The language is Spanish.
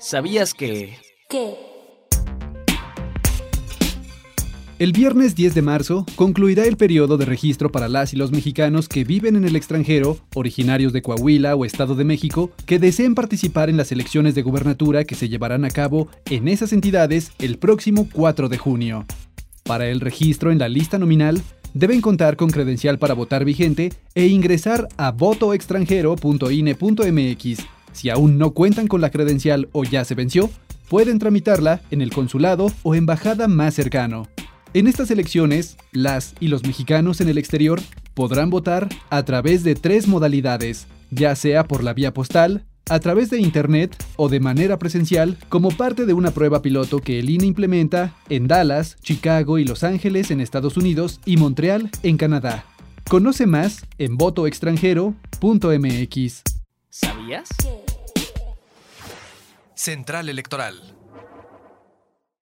¿Sabías que... ¿Qué? El viernes 10 de marzo concluirá el periodo de registro para las y los mexicanos que viven en el extranjero, originarios de Coahuila o Estado de México, que deseen participar en las elecciones de gubernatura que se llevarán a cabo en esas entidades el próximo 4 de junio. Para el registro en la lista nominal, deben contar con credencial para votar vigente e ingresar a votoextranjero.ine.mx. Si aún no cuentan con la credencial o ya se venció, pueden tramitarla en el consulado o embajada más cercano. En estas elecciones, las y los mexicanos en el exterior podrán votar a través de tres modalidades, ya sea por la vía postal, a través de Internet o de manera presencial como parte de una prueba piloto que el INE implementa en Dallas, Chicago y Los Ángeles en Estados Unidos y Montreal en Canadá. Conoce más en votoextranjero.mx. ¿Sabías? Central Electoral.